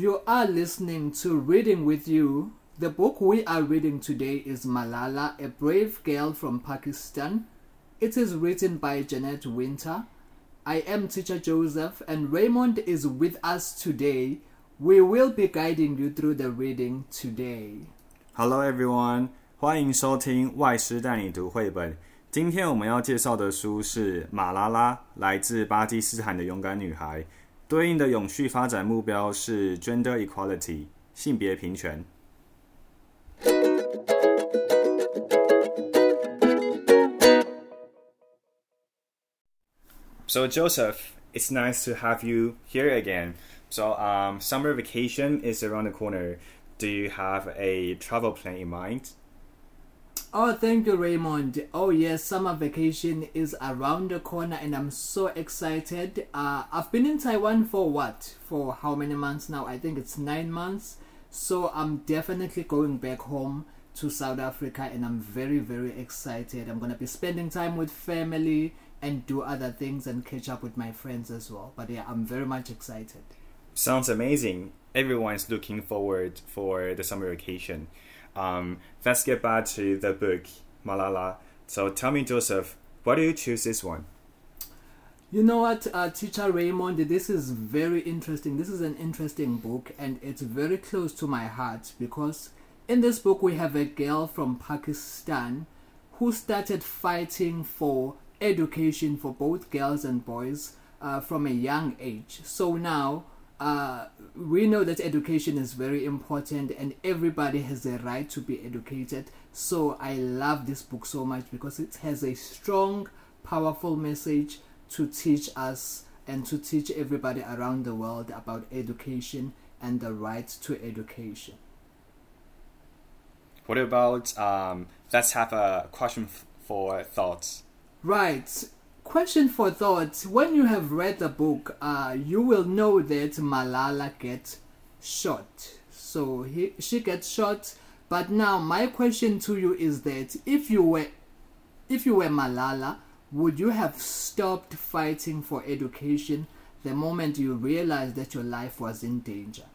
You are listening to Reading with You. The book we are reading today is Malala, a Brave Girl from Pakistan. It is written by Jeanette Winter. I am teacher Joseph, and Raymond is with us today. We will be guiding you through the reading today. Hello, everyone. 欢迎收听外师带你读绘本。今天我们要介绍的书是《马拉拉》，来自巴基斯坦的勇敢女孩。对应的永续发展目标是 gender equality，性别平权。So Joseph, it's nice to have you here again. So um, summer vacation is around the corner. Do you have a travel plan in mind? Oh, thank you, Raymond. Oh, yes, summer vacation is around the corner, and I'm so excited. Uh, I've been in Taiwan for what? For how many months now? I think it's nine months. So I'm definitely going back home to South Africa, and I'm very, very excited. I'm gonna be spending time with family and do other things and catch up with my friends as well. But yeah, I'm very much excited. Sounds amazing. Everyone's looking forward for the summer vacation. Um, let's get back to the book, Malala. So tell me, Joseph, why do you choose this one? You know what, uh, Teacher Raymond, this is very interesting. This is an interesting book, and it's very close to my heart because in this book we have a girl from Pakistan who started fighting for education for both girls and boys uh, from a young age. So now uh, we know that education is very important and everybody has a right to be educated. So I love this book so much because it has a strong, powerful message to teach us and to teach everybody around the world about education and the right to education. What about um, let's have a question for thoughts. Right. Question for thought. When you have read the book, uh, you will know that Malala gets shot. So he, she gets shot. But now my question to you is that if you were if you were Malala, would you have stopped fighting for education the moment you realized that your life was in danger?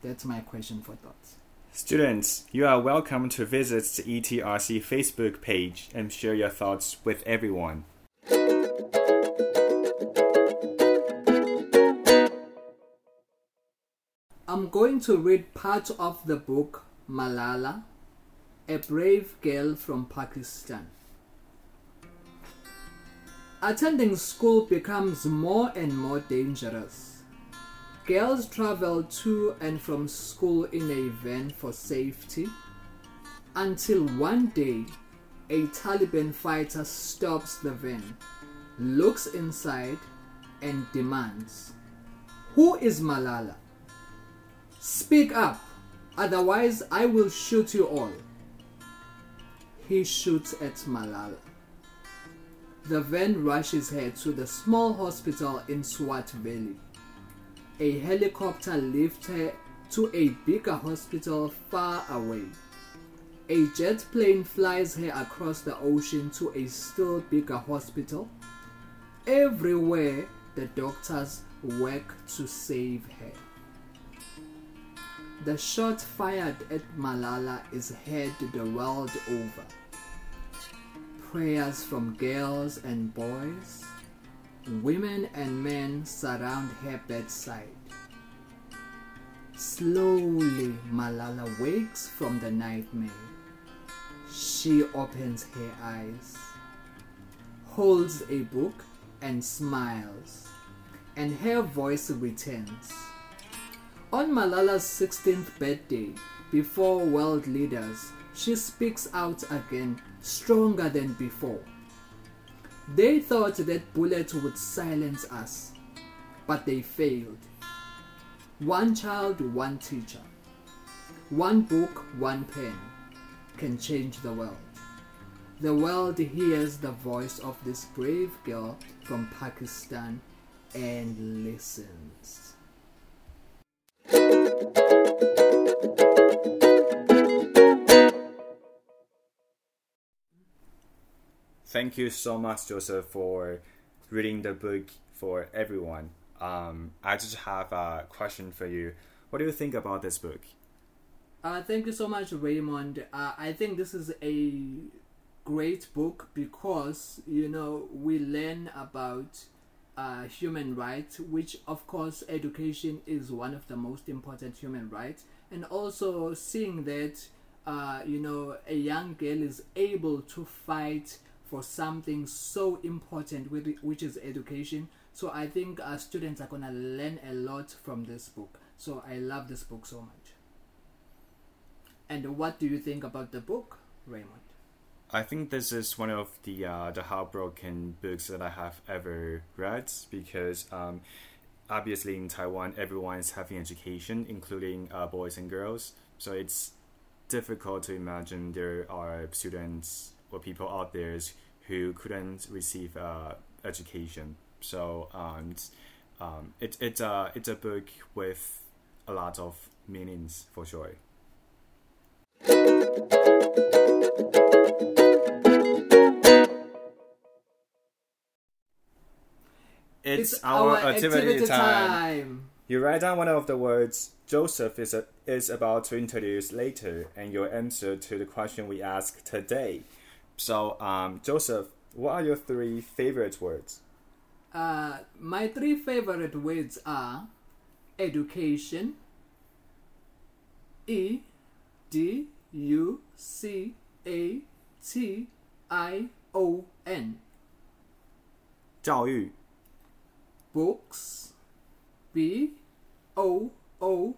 That's my question for thoughts. Students, you are welcome to visit the ETRC Facebook page and share your thoughts with everyone. I'm going to read part of the book Malala, a brave girl from Pakistan. Attending school becomes more and more dangerous. Girls travel to and from school in a van for safety until one day a Taliban fighter stops the van, looks inside, and demands, Who is Malala? Speak up, otherwise, I will shoot you all. He shoots at Malala. The van rushes her to the small hospital in Swat Valley a helicopter lifts her to a bigger hospital far away. A jet plane flies her across the ocean to a still bigger hospital. Everywhere, the doctors work to save her. The shot fired at Malala is heard the world over. Prayers from girls and boys, Women and men surround her bedside. Slowly, Malala wakes from the nightmare. She opens her eyes, holds a book, and smiles, and her voice returns. On Malala's 16th birthday, before world leaders, she speaks out again, stronger than before. They thought that bullets would silence us, but they failed. One child, one teacher. One book, one pen can change the world. The world hears the voice of this brave girl from Pakistan and listens. Thank you so much, Joseph, for reading the book for everyone. Um, I just have a question for you. What do you think about this book? Uh, thank you so much, Raymond. Uh, I think this is a great book because you know we learn about uh, human rights, which of course education is one of the most important human rights, and also seeing that uh, you know a young girl is able to fight for something so important, with which is education. So I think uh, students are gonna learn a lot from this book. So I love this book so much. And what do you think about the book, Raymond? I think this is one of the uh, the heartbroken books that I have ever read because um, obviously in Taiwan everyone is having education, including uh, boys and girls. So it's difficult to imagine there are students or people out there who couldn't receive uh, education. So um, um, it, it's a it's a book with a lot of meanings for sure. It's, It's our, our activity, activity time. time. You write down one of the words Joseph is, a, is about to introduce later and your answer to the question we ask today. So, um, Joseph, what are your three favorite words? Uh, my three favorite words are education, E D U C A T I O N, 教育、 books, B O O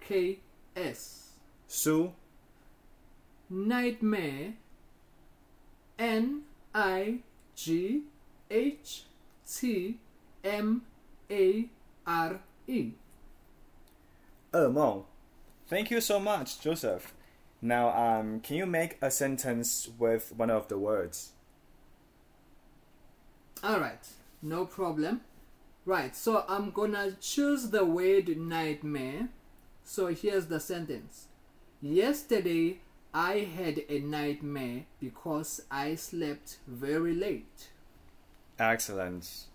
K S, 书、 nightmare, N I G H T M A R E. 噩梦. Thank you so much, Joseph. Now, um, can you make a sentence with one of the words? Alright, no problem. Right, so I'm gonna choose the word nightmare. So here's the sentence Yesterday I had a nightmare because I slept very late. Excellent.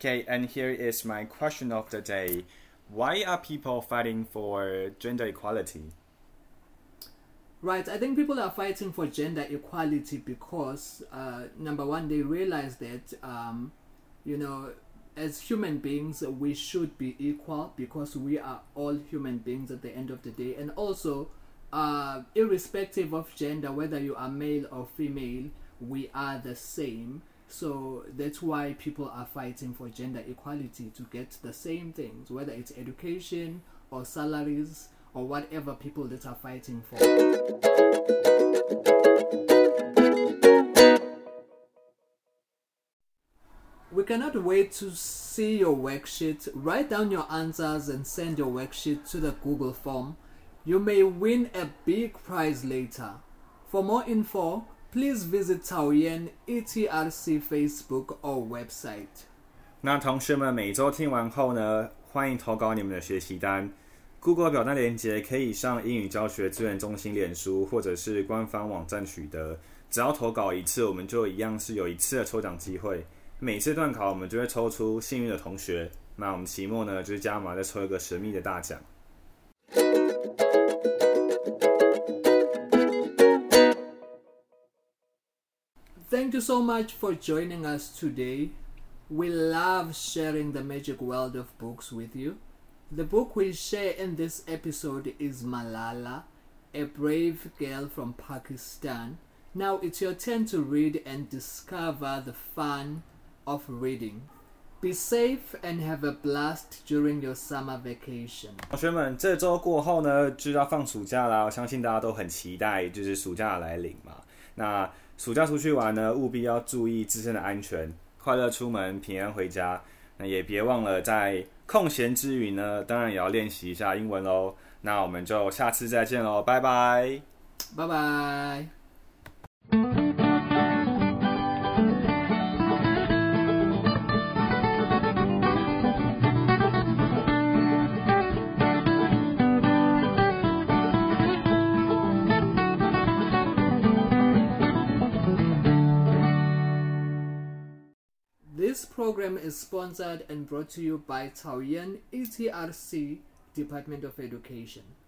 Okay, and here is my question of the day. Why are people fighting for gender equality? Right, I think people are fighting for gender equality because, uh, number one, they realize that, um, you know, as human beings, we should be equal because we are all human beings at the end of the day. And also, uh, irrespective of gender, whether you are male or female, we are the same. So that's why people are fighting for gender equality to get the same things, whether it's education or salaries or whatever people that are fighting for. We cannot wait to see your worksheet. Write down your answers and send your worksheet to the Google form. You may win a big prize later. For more info, please visit Taoyuan ETRC Facebook or website. 那同学们每周听完后呢，欢迎投稿你们的学习单。 Google 表单链接可以上英语教学资源中心脸书或者是官方网站取得。只要投稿一次，我们就一样是有一次的抽奖机会。每次段考我们就会抽出幸运的同学。那我们期末呢，就是加码再抽一个神秘的大奖。Thank you so much for joining us today. We love sharing the magic world of books with you. The book we share in this episode is Malala, a brave girl from Pakistan. Now it's your turn to read and discover the fun of reading. Be safe and have a blast during your summer vacation. 同学们，这周过后呢，就要放暑假啦。我相信大家都很期待，就是暑假的来临嘛。那暑假出去玩呢，务必要注意自身的安全，快乐出门，平安回家。 那也别忘了在空闲之余呢，当然也要练习一下英文喽。那我们就下次再见喽，拜拜。拜拜 program is sponsored and brought to you by Taoyuan ETRC Department of Education.